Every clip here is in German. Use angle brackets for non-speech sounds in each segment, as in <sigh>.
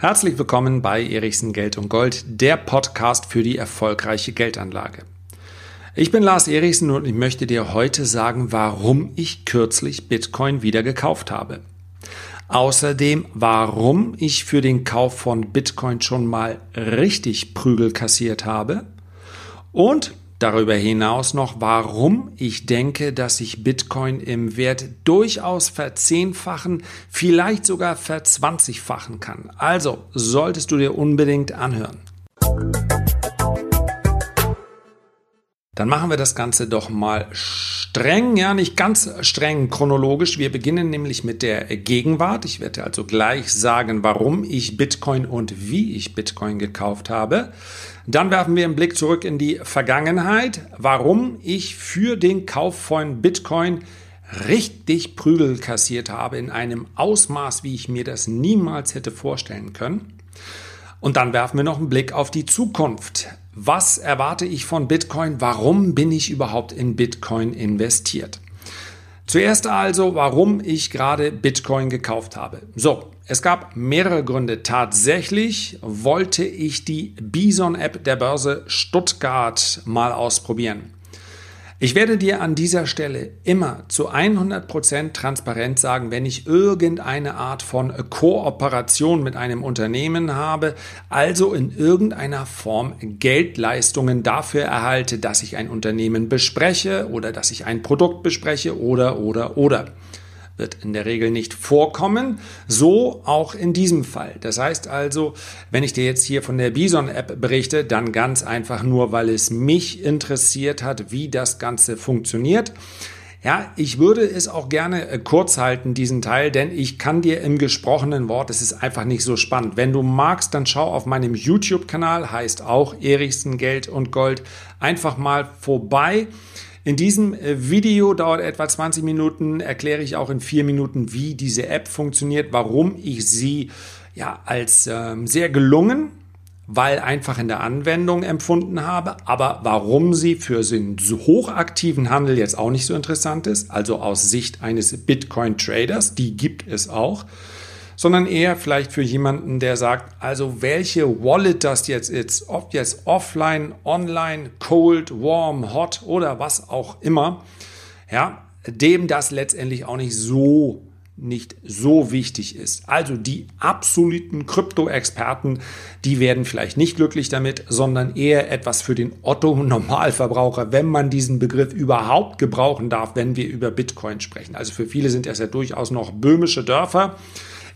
Herzlich willkommen bei Erichsen Geld und Gold, der Podcast für die erfolgreiche Geldanlage. Ich bin Lars Erichsen und ich möchte dir heute sagen, warum ich kürzlich Bitcoin wieder gekauft habe. Außerdem, warum ich für den Kauf von Bitcoin schon mal richtig Prügel kassiert habe. Und Darüber hinaus noch, warum ich denke, dass sich Bitcoin im Wert durchaus verzehnfachen, vielleicht sogar verzwanzigfachen kann. Also solltest du dir unbedingt anhören. Dann machen wir das Ganze doch mal streng, ja, nicht ganz streng chronologisch. Wir beginnen nämlich mit der Gegenwart. Ich werde also gleich sagen, warum ich Bitcoin und wie ich Bitcoin gekauft habe. Dann werfen wir einen Blick zurück in die Vergangenheit, warum ich für den Kauf von Bitcoin richtig Prügel kassiert habe in einem Ausmaß, wie ich mir das niemals hätte vorstellen können. Und dann werfen wir noch einen Blick auf die Zukunft. Was erwarte ich von Bitcoin? Warum bin ich überhaupt in Bitcoin investiert? Zuerst also, warum ich gerade Bitcoin gekauft habe. So, es gab mehrere Gründe. Tatsächlich wollte ich die Bison-App der Börse Stuttgart mal ausprobieren. Ich werde dir an dieser Stelle immer zu 100% transparent sagen, wenn ich irgendeine Art von Kooperation mit einem Unternehmen habe, also in irgendeiner Form Geldleistungen dafür erhalte, dass ich ein Unternehmen bespreche oder dass ich ein Produkt bespreche oder oder oder wird in der Regel nicht vorkommen. So auch in diesem Fall. Das heißt also, wenn ich dir jetzt hier von der Bison-App berichte, dann ganz einfach nur, weil es mich interessiert hat, wie das Ganze funktioniert. Ja, ich würde es auch gerne äh, kurz halten, diesen Teil, denn ich kann dir im gesprochenen Wort, es ist einfach nicht so spannend. Wenn du magst, dann schau auf meinem YouTube-Kanal, heißt auch Erichsen Geld und Gold, einfach mal vorbei. In diesem äh, Video dauert etwa 20 Minuten, erkläre ich auch in vier Minuten, wie diese App funktioniert, warum ich sie ja als ähm, sehr gelungen, weil einfach in der Anwendung empfunden habe, aber warum sie für den hochaktiven Handel jetzt auch nicht so interessant ist, also aus Sicht eines Bitcoin-Traders, die gibt es auch sondern eher vielleicht für jemanden, der sagt, also welche Wallet das jetzt ist, ob jetzt offline, online, cold, warm, hot oder was auch immer, ja, dem das letztendlich auch nicht so nicht so wichtig ist. Also die absoluten Krypto-Experten, die werden vielleicht nicht glücklich damit, sondern eher etwas für den Otto-Normalverbraucher, <laughs> wenn man diesen Begriff überhaupt gebrauchen darf, wenn wir über Bitcoin sprechen. Also für viele sind das ja durchaus noch böhmische Dörfer.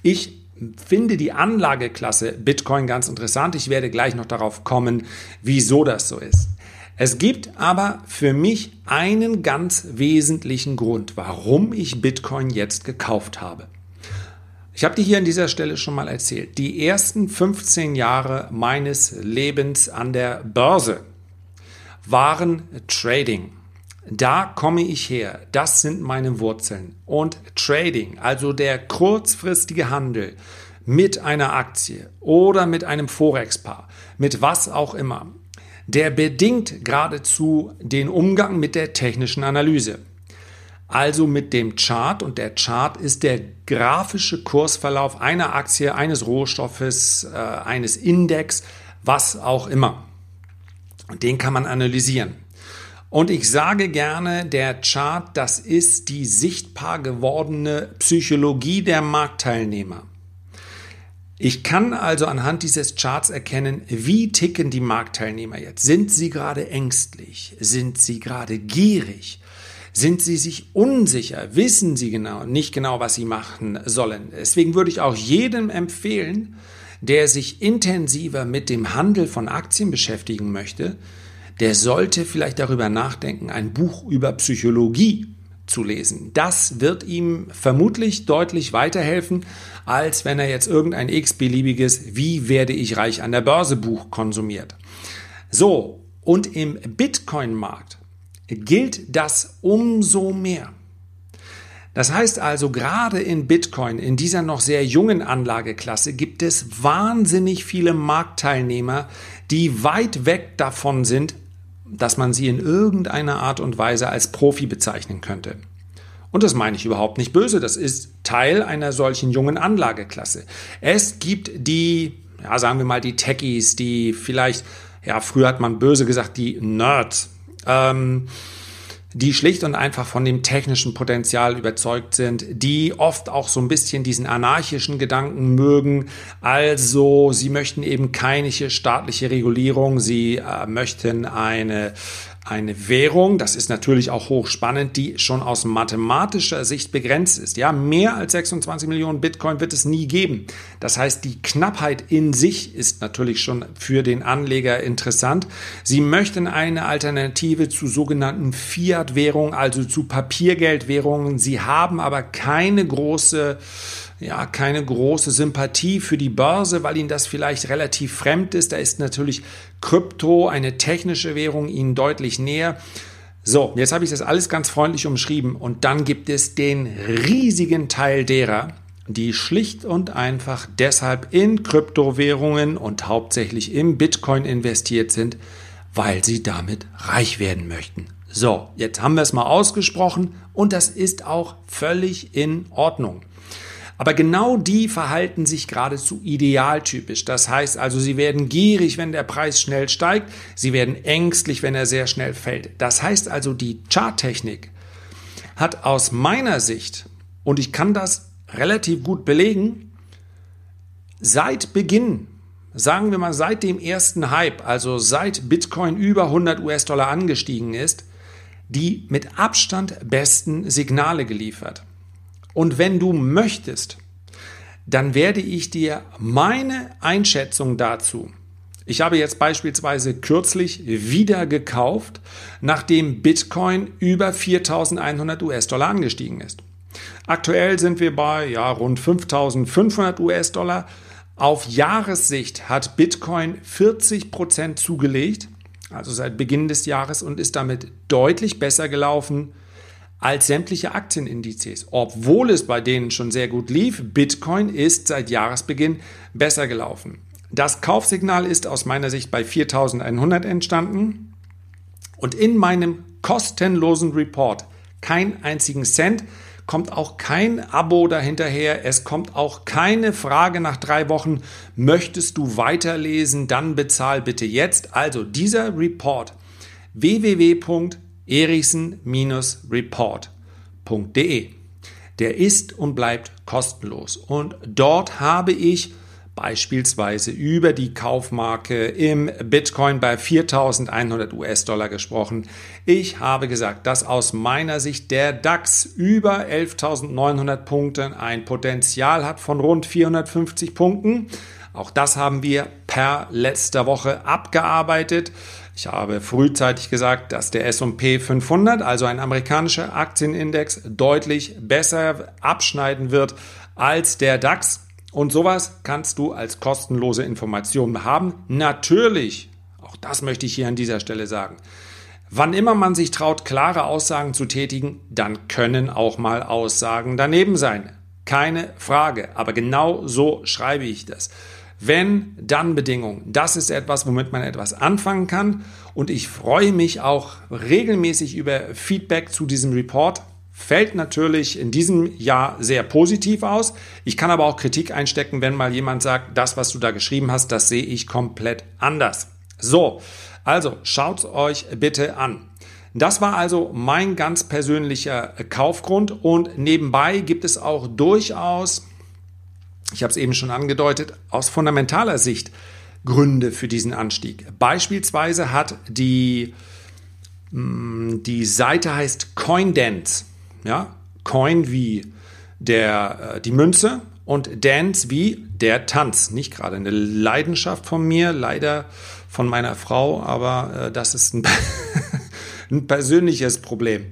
Ich finde die Anlageklasse Bitcoin ganz interessant. Ich werde gleich noch darauf kommen, wieso das so ist. Es gibt aber für mich einen ganz wesentlichen Grund, warum ich Bitcoin jetzt gekauft habe. Ich habe dir hier an dieser Stelle schon mal erzählt, die ersten 15 Jahre meines Lebens an der Börse waren Trading. Da komme ich her. Das sind meine Wurzeln. Und Trading, also der kurzfristige Handel mit einer Aktie oder mit einem Forex-Paar, mit was auch immer, der bedingt geradezu den Umgang mit der technischen Analyse. Also mit dem Chart und der Chart ist der grafische Kursverlauf einer Aktie, eines Rohstoffes, äh, eines Index, was auch immer. Und den kann man analysieren. Und ich sage gerne, der Chart, das ist die sichtbar gewordene Psychologie der Marktteilnehmer. Ich kann also anhand dieses Charts erkennen, wie ticken die Marktteilnehmer jetzt. Sind sie gerade ängstlich? Sind sie gerade gierig? Sind sie sich unsicher? Wissen sie genau, nicht genau, was sie machen sollen? Deswegen würde ich auch jedem empfehlen, der sich intensiver mit dem Handel von Aktien beschäftigen möchte, der sollte vielleicht darüber nachdenken, ein Buch über Psychologie zu lesen. Das wird ihm vermutlich deutlich weiterhelfen, als wenn er jetzt irgendein x-beliebiges Wie werde ich reich an der Börse Buch konsumiert. So, und im Bitcoin-Markt gilt das umso mehr. Das heißt also, gerade in Bitcoin, in dieser noch sehr jungen Anlageklasse, gibt es wahnsinnig viele Marktteilnehmer, die weit weg davon sind, dass man sie in irgendeiner Art und Weise als Profi bezeichnen könnte. Und das meine ich überhaupt nicht böse, das ist Teil einer solchen jungen Anlageklasse. Es gibt die, ja, sagen wir mal, die Techies, die vielleicht, ja, früher hat man böse gesagt, die Nerds. Ähm, die schlicht und einfach von dem technischen Potenzial überzeugt sind, die oft auch so ein bisschen diesen anarchischen Gedanken mögen. Also sie möchten eben keine staatliche Regulierung, sie äh, möchten eine eine Währung, das ist natürlich auch hochspannend, die schon aus mathematischer Sicht begrenzt ist. Ja, mehr als 26 Millionen Bitcoin wird es nie geben. Das heißt, die Knappheit in sich ist natürlich schon für den Anleger interessant. Sie möchten eine Alternative zu sogenannten Fiat-Währungen, also zu Papiergeldwährungen. Sie haben aber keine große ja, keine große Sympathie für die Börse, weil ihnen das vielleicht relativ fremd ist. Da ist natürlich Krypto, eine technische Währung, ihnen deutlich näher. So, jetzt habe ich das alles ganz freundlich umschrieben und dann gibt es den riesigen Teil derer, die schlicht und einfach deshalb in Kryptowährungen und hauptsächlich im Bitcoin investiert sind, weil sie damit reich werden möchten. So, jetzt haben wir es mal ausgesprochen und das ist auch völlig in Ordnung. Aber genau die verhalten sich geradezu idealtypisch. Das heißt also, sie werden gierig, wenn der Preis schnell steigt, sie werden ängstlich, wenn er sehr schnell fällt. Das heißt also, die Charttechnik hat aus meiner Sicht, und ich kann das relativ gut belegen, seit Beginn, sagen wir mal seit dem ersten Hype, also seit Bitcoin über 100 US-Dollar angestiegen ist, die mit Abstand besten Signale geliefert. Und wenn du möchtest, dann werde ich dir meine Einschätzung dazu. Ich habe jetzt beispielsweise kürzlich wieder gekauft, nachdem Bitcoin über 4100 US-Dollar angestiegen ist. Aktuell sind wir bei ja, rund 5500 US-Dollar. Auf Jahressicht hat Bitcoin 40 Prozent zugelegt, also seit Beginn des Jahres, und ist damit deutlich besser gelaufen als sämtliche Aktienindizes. Obwohl es bei denen schon sehr gut lief, Bitcoin ist seit Jahresbeginn besser gelaufen. Das Kaufsignal ist aus meiner Sicht bei 4100 entstanden und in meinem kostenlosen Report kein einzigen Cent kommt auch kein Abo dahinterher. Es kommt auch keine Frage nach drei Wochen, möchtest du weiterlesen, dann bezahl bitte jetzt. Also dieser Report www erichsen-report.de. Der ist und bleibt kostenlos. Und dort habe ich beispielsweise über die Kaufmarke im Bitcoin bei 4100 US-Dollar gesprochen. Ich habe gesagt, dass aus meiner Sicht der DAX über 11.900 Punkten ein Potenzial hat von rund 450 Punkten. Auch das haben wir per letzter Woche abgearbeitet. Ich habe frühzeitig gesagt, dass der S&P 500, also ein amerikanischer Aktienindex, deutlich besser abschneiden wird als der DAX. Und sowas kannst du als kostenlose Information haben. Natürlich, auch das möchte ich hier an dieser Stelle sagen. Wann immer man sich traut, klare Aussagen zu tätigen, dann können auch mal Aussagen daneben sein. Keine Frage. Aber genau so schreibe ich das. Wenn, dann Bedingungen. Das ist etwas, womit man etwas anfangen kann. Und ich freue mich auch regelmäßig über Feedback zu diesem Report. Fällt natürlich in diesem Jahr sehr positiv aus. Ich kann aber auch Kritik einstecken, wenn mal jemand sagt, das, was du da geschrieben hast, das sehe ich komplett anders. So, also schaut euch bitte an. Das war also mein ganz persönlicher Kaufgrund und nebenbei gibt es auch durchaus ich habe es eben schon angedeutet, aus fundamentaler Sicht Gründe für diesen Anstieg. Beispielsweise hat die, mm, die Seite heißt CoinDance, ja, Coin wie der, äh, die Münze und Dance wie der Tanz. Nicht gerade eine Leidenschaft von mir, leider von meiner Frau, aber äh, das ist ein, <laughs> ein persönliches Problem.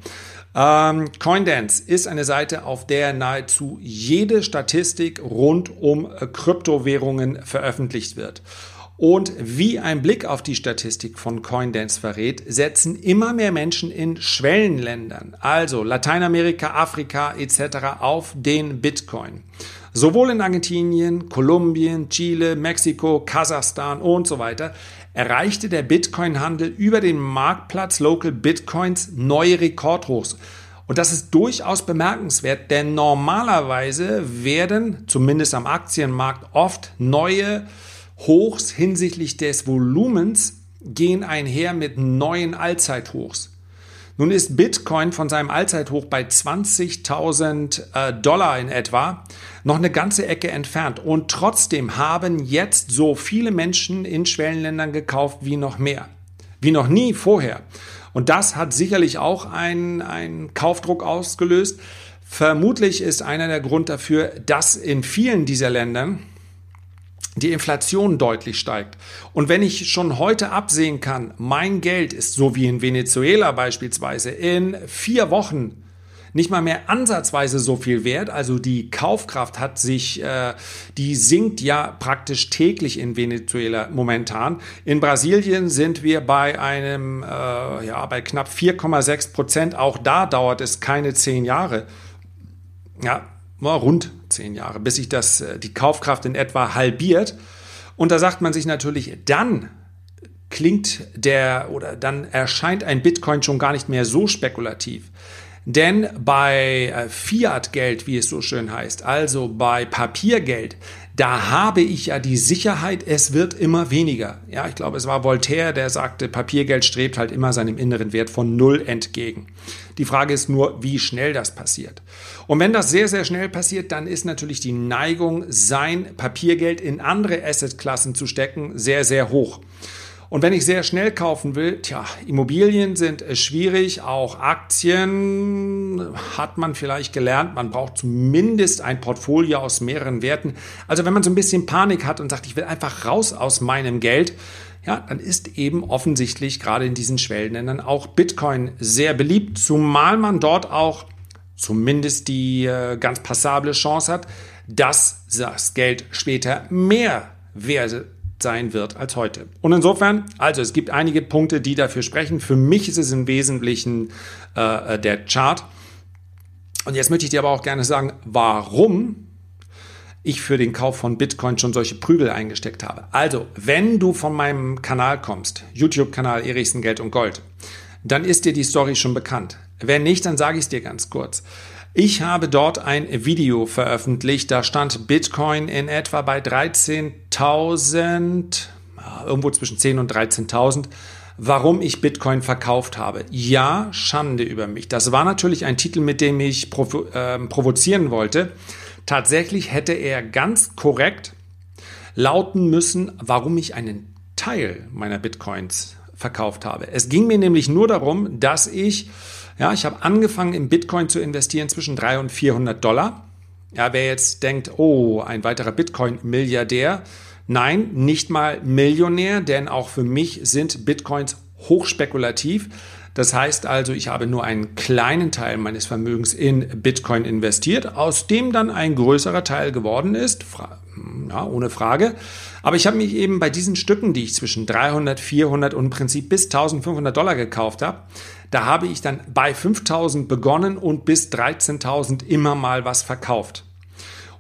Ähm, Coindance ist eine Seite, auf der nahezu jede Statistik rund um äh, Kryptowährungen veröffentlicht wird. Und wie ein Blick auf die Statistik von Coindance verrät, setzen immer mehr Menschen in Schwellenländern, also Lateinamerika, Afrika etc., auf den Bitcoin. Sowohl in Argentinien, Kolumbien, Chile, Mexiko, Kasachstan und so weiter erreichte der Bitcoin-Handel über den Marktplatz Local Bitcoins neue Rekordhochs. Und das ist durchaus bemerkenswert, denn normalerweise werden, zumindest am Aktienmarkt, oft neue Hochs hinsichtlich des Volumens gehen einher mit neuen Allzeithochs. Nun ist Bitcoin von seinem Allzeithoch bei 20.000 äh, Dollar in etwa noch eine ganze Ecke entfernt. Und trotzdem haben jetzt so viele Menschen in Schwellenländern gekauft wie noch mehr. Wie noch nie vorher. Und das hat sicherlich auch einen, einen Kaufdruck ausgelöst. Vermutlich ist einer der Grund dafür, dass in vielen dieser Ländern die Inflation deutlich steigt. Und wenn ich schon heute absehen kann, mein Geld ist so wie in Venezuela beispielsweise in vier Wochen nicht mal mehr ansatzweise so viel wert. Also die Kaufkraft hat sich, äh, die sinkt ja praktisch täglich in Venezuela momentan. In Brasilien sind wir bei einem, äh, ja, bei knapp 4,6 Prozent. Auch da dauert es keine zehn Jahre. Ja, rund zehn Jahre, bis sich das, äh, die Kaufkraft in etwa halbiert. Und da sagt man sich natürlich, dann klingt der oder dann erscheint ein Bitcoin schon gar nicht mehr so spekulativ. Denn bei äh, Fiat-Geld, wie es so schön heißt, also bei Papiergeld, da habe ich ja die Sicherheit, es wird immer weniger. Ja, ich glaube, es war Voltaire, der sagte, Papiergeld strebt halt immer seinem inneren Wert von Null entgegen. Die Frage ist nur, wie schnell das passiert. Und wenn das sehr, sehr schnell passiert, dann ist natürlich die Neigung, sein Papiergeld in andere Assetklassen zu stecken, sehr, sehr hoch. Und wenn ich sehr schnell kaufen will, tja, Immobilien sind schwierig, auch Aktien hat man vielleicht gelernt, man braucht zumindest ein Portfolio aus mehreren Werten. Also wenn man so ein bisschen Panik hat und sagt, ich will einfach raus aus meinem Geld, ja, dann ist eben offensichtlich gerade in diesen Schwellenländern auch Bitcoin sehr beliebt, zumal man dort auch zumindest die äh, ganz passable Chance hat, dass das Geld später mehr wert sein wird als heute. Und insofern, also es gibt einige Punkte, die dafür sprechen. Für mich ist es im Wesentlichen äh, der Chart. Und jetzt möchte ich dir aber auch gerne sagen, warum ich für den Kauf von Bitcoin schon solche Prügel eingesteckt habe. Also, wenn du von meinem Kanal kommst, YouTube-Kanal Erichsen Geld und Gold, dann ist dir die Story schon bekannt. Wenn nicht, dann sage ich es dir ganz kurz. Ich habe dort ein Video veröffentlicht, da stand Bitcoin in etwa bei 13.000, irgendwo zwischen 10 und 13.000 warum ich Bitcoin verkauft habe. Ja, Schande über mich. Das war natürlich ein Titel, mit dem ich provo äh, provozieren wollte. Tatsächlich hätte er ganz korrekt lauten müssen, warum ich einen Teil meiner Bitcoins verkauft habe. Es ging mir nämlich nur darum, dass ich ja, ich habe angefangen in Bitcoin zu investieren zwischen 300 und 400 Dollar. Ja, wer jetzt denkt, oh, ein weiterer Bitcoin-Milliardär. Nein, nicht mal Millionär, denn auch für mich sind Bitcoins hochspekulativ. Das heißt also, ich habe nur einen kleinen Teil meines Vermögens in Bitcoin investiert, aus dem dann ein größerer Teil geworden ist, ja, ohne Frage. Aber ich habe mich eben bei diesen Stücken, die ich zwischen 300, 400 und im Prinzip bis 1500 Dollar gekauft habe, da habe ich dann bei 5000 begonnen und bis 13.000 immer mal was verkauft.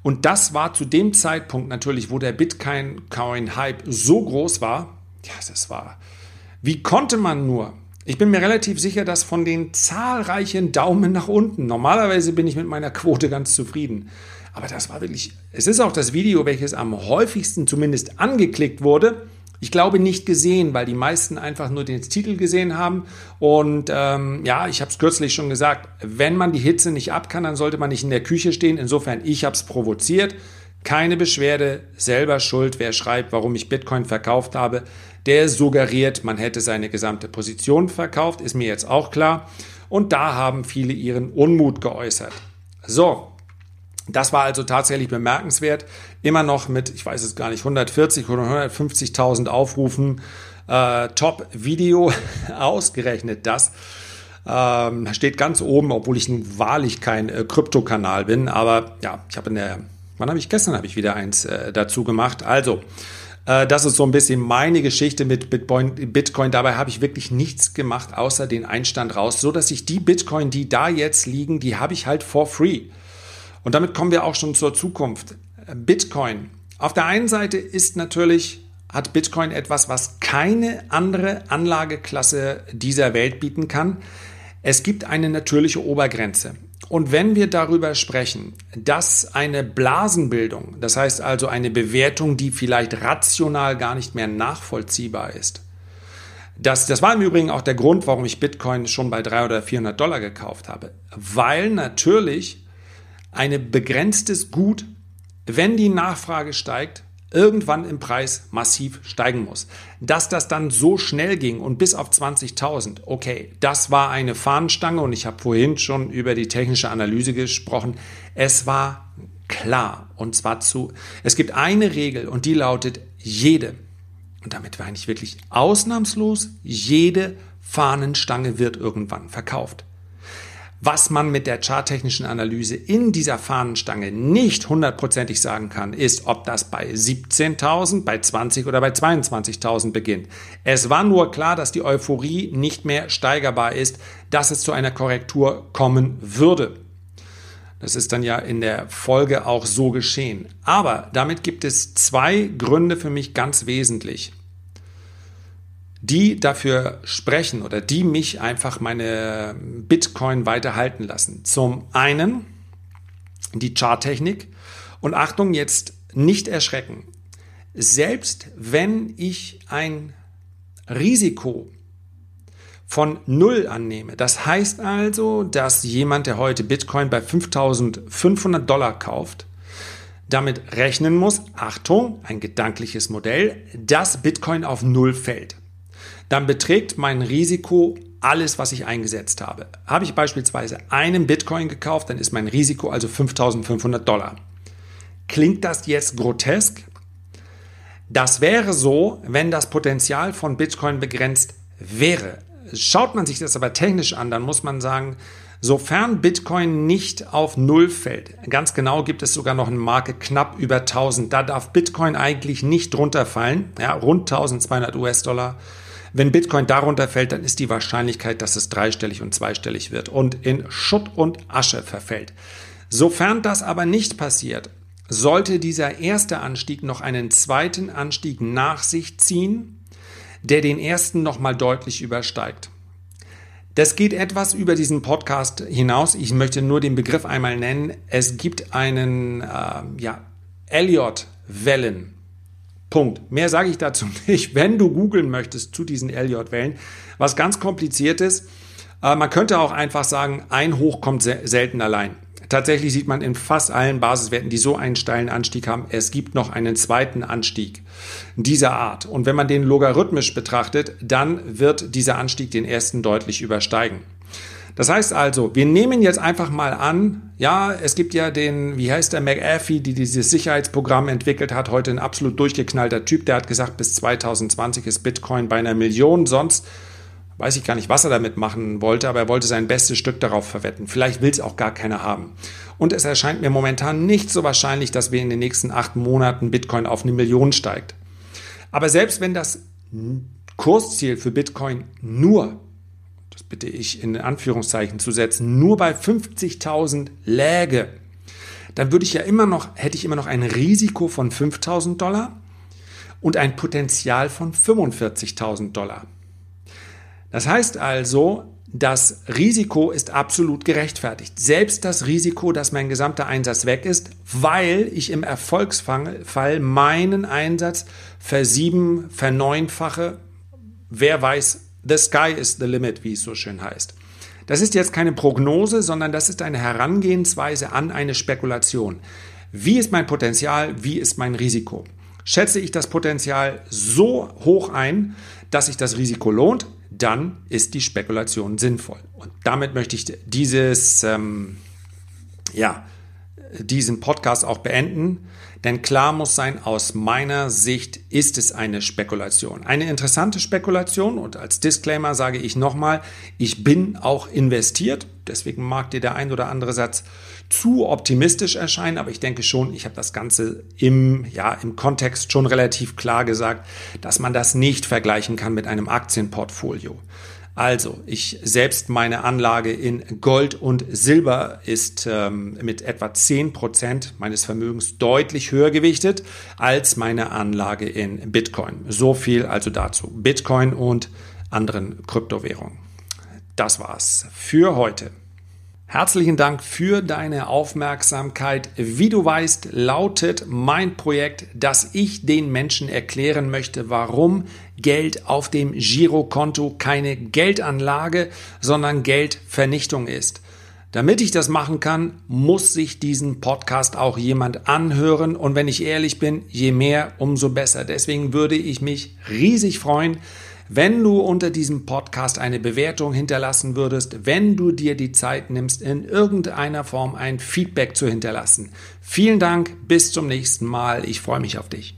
Und das war zu dem Zeitpunkt natürlich, wo der Bitcoin-Hype so groß war. Ja, das war. Wie konnte man nur? Ich bin mir relativ sicher, dass von den zahlreichen Daumen nach unten, normalerweise bin ich mit meiner Quote ganz zufrieden. Aber das war wirklich, es ist auch das Video, welches am häufigsten zumindest angeklickt wurde. Ich glaube nicht gesehen, weil die meisten einfach nur den Titel gesehen haben. Und ähm, ja, ich habe es kürzlich schon gesagt, wenn man die Hitze nicht ab kann, dann sollte man nicht in der Küche stehen. Insofern, ich habe es provoziert. Keine Beschwerde, selber schuld. Wer schreibt, warum ich Bitcoin verkauft habe, der suggeriert, man hätte seine gesamte Position verkauft, ist mir jetzt auch klar. Und da haben viele ihren Unmut geäußert. So, das war also tatsächlich bemerkenswert. Immer noch mit, ich weiß es gar nicht, 140 oder 150.000 Aufrufen. Äh, Top-Video, <laughs> ausgerechnet das. Ähm, steht ganz oben, obwohl ich nun wahrlich kein äh, Krypto-Kanal bin. Aber ja, ich habe in der, wann habe ich gestern habe ich wieder eins äh, dazu gemacht. Also, äh, das ist so ein bisschen meine Geschichte mit Bitcoin. Bitcoin. Dabei habe ich wirklich nichts gemacht, außer den Einstand raus, so dass ich die Bitcoin, die da jetzt liegen, die habe ich halt for free. Und damit kommen wir auch schon zur Zukunft. Bitcoin. Auf der einen Seite ist natürlich, hat Bitcoin etwas, was keine andere Anlageklasse dieser Welt bieten kann. Es gibt eine natürliche Obergrenze. Und wenn wir darüber sprechen, dass eine Blasenbildung, das heißt also eine Bewertung, die vielleicht rational gar nicht mehr nachvollziehbar ist, das, das war im Übrigen auch der Grund, warum ich Bitcoin schon bei 300 oder 400 Dollar gekauft habe. Weil natürlich ein begrenztes Gut, wenn die Nachfrage steigt, irgendwann im Preis massiv steigen muss. Dass das dann so schnell ging und bis auf 20.000, okay, das war eine Fahnenstange und ich habe vorhin schon über die technische Analyse gesprochen. Es war klar und zwar zu, es gibt eine Regel und die lautet, jede, und damit war ich wirklich ausnahmslos, jede Fahnenstange wird irgendwann verkauft. Was man mit der charttechnischen Analyse in dieser Fahnenstange nicht hundertprozentig sagen kann, ist, ob das bei 17.000, bei 20 oder bei 22.000 beginnt. Es war nur klar, dass die Euphorie nicht mehr steigerbar ist, dass es zu einer Korrektur kommen würde. Das ist dann ja in der Folge auch so geschehen. Aber damit gibt es zwei Gründe für mich ganz wesentlich die dafür sprechen oder die mich einfach meine Bitcoin weiterhalten lassen. Zum einen die Charttechnik und Achtung, jetzt nicht erschrecken. Selbst wenn ich ein Risiko von Null annehme, das heißt also, dass jemand, der heute Bitcoin bei 5500 Dollar kauft, damit rechnen muss, Achtung, ein gedankliches Modell, dass Bitcoin auf Null fällt dann beträgt mein Risiko alles, was ich eingesetzt habe. Habe ich beispielsweise einen Bitcoin gekauft, dann ist mein Risiko also 5500 Dollar. Klingt das jetzt grotesk? Das wäre so, wenn das Potenzial von Bitcoin begrenzt wäre. Schaut man sich das aber technisch an, dann muss man sagen, sofern Bitcoin nicht auf Null fällt, ganz genau gibt es sogar noch eine Marke knapp über 1000, da darf Bitcoin eigentlich nicht drunter fallen, ja, rund 1200 US-Dollar wenn Bitcoin darunter fällt, dann ist die Wahrscheinlichkeit, dass es dreistellig und zweistellig wird und in Schutt und Asche verfällt. Sofern das aber nicht passiert, sollte dieser erste Anstieg noch einen zweiten Anstieg nach sich ziehen, der den ersten nochmal deutlich übersteigt. Das geht etwas über diesen Podcast hinaus. Ich möchte nur den Begriff einmal nennen. Es gibt einen äh, ja, Elliott-Wellen. Punkt. Mehr sage ich dazu <laughs> nicht. Wenn du googeln möchtest zu diesen Elliott-Wellen, was ganz kompliziert ist, äh, man könnte auch einfach sagen, ein Hoch kommt selten allein. Tatsächlich sieht man in fast allen Basiswerten, die so einen steilen Anstieg haben, es gibt noch einen zweiten Anstieg dieser Art. Und wenn man den logarithmisch betrachtet, dann wird dieser Anstieg den ersten deutlich übersteigen. Das heißt also, wir nehmen jetzt einfach mal an, ja, es gibt ja den, wie heißt der, McAfee, die dieses Sicherheitsprogramm entwickelt hat, heute ein absolut durchgeknallter Typ, der hat gesagt, bis 2020 ist Bitcoin bei einer Million, sonst weiß ich gar nicht, was er damit machen wollte, aber er wollte sein bestes Stück darauf verwetten. Vielleicht will es auch gar keiner haben. Und es erscheint mir momentan nicht so wahrscheinlich, dass wir in den nächsten acht Monaten Bitcoin auf eine Million steigt. Aber selbst wenn das Kursziel für Bitcoin nur bitte ich in Anführungszeichen zu setzen, nur bei 50.000 läge, dann würde ich ja immer noch, hätte ich immer noch ein Risiko von 5.000 Dollar und ein Potenzial von 45.000 Dollar. Das heißt also, das Risiko ist absolut gerechtfertigt. Selbst das Risiko, dass mein gesamter Einsatz weg ist, weil ich im Erfolgsfall meinen Einsatz versieben, verneunfache, wer weiß, The sky is the limit, wie es so schön heißt. Das ist jetzt keine Prognose, sondern das ist eine Herangehensweise an eine Spekulation. Wie ist mein Potenzial? Wie ist mein Risiko? Schätze ich das Potenzial so hoch ein, dass sich das Risiko lohnt, dann ist die Spekulation sinnvoll. Und damit möchte ich dieses, ähm, ja, diesen Podcast auch beenden. Denn klar muss sein, aus meiner Sicht ist es eine Spekulation. Eine interessante Spekulation und als Disclaimer sage ich nochmal, ich bin auch investiert. Deswegen mag dir der ein oder andere Satz zu optimistisch erscheinen, aber ich denke schon, ich habe das Ganze im, ja, im Kontext schon relativ klar gesagt, dass man das nicht vergleichen kann mit einem Aktienportfolio. Also, ich selbst meine Anlage in Gold und Silber ist ähm, mit etwa zehn Prozent meines Vermögens deutlich höher gewichtet als meine Anlage in Bitcoin. So viel also dazu. Bitcoin und anderen Kryptowährungen. das war's für heute. Herzlichen Dank für deine Aufmerksamkeit. Wie du weißt, lautet mein Projekt, dass ich den Menschen erklären möchte, warum Geld auf dem Girokonto keine Geldanlage, sondern Geldvernichtung ist. Damit ich das machen kann, muss sich diesen Podcast auch jemand anhören. Und wenn ich ehrlich bin, je mehr, umso besser. Deswegen würde ich mich riesig freuen, wenn du unter diesem Podcast eine Bewertung hinterlassen würdest, wenn du dir die Zeit nimmst, in irgendeiner Form ein Feedback zu hinterlassen. Vielen Dank, bis zum nächsten Mal. Ich freue mich auf dich.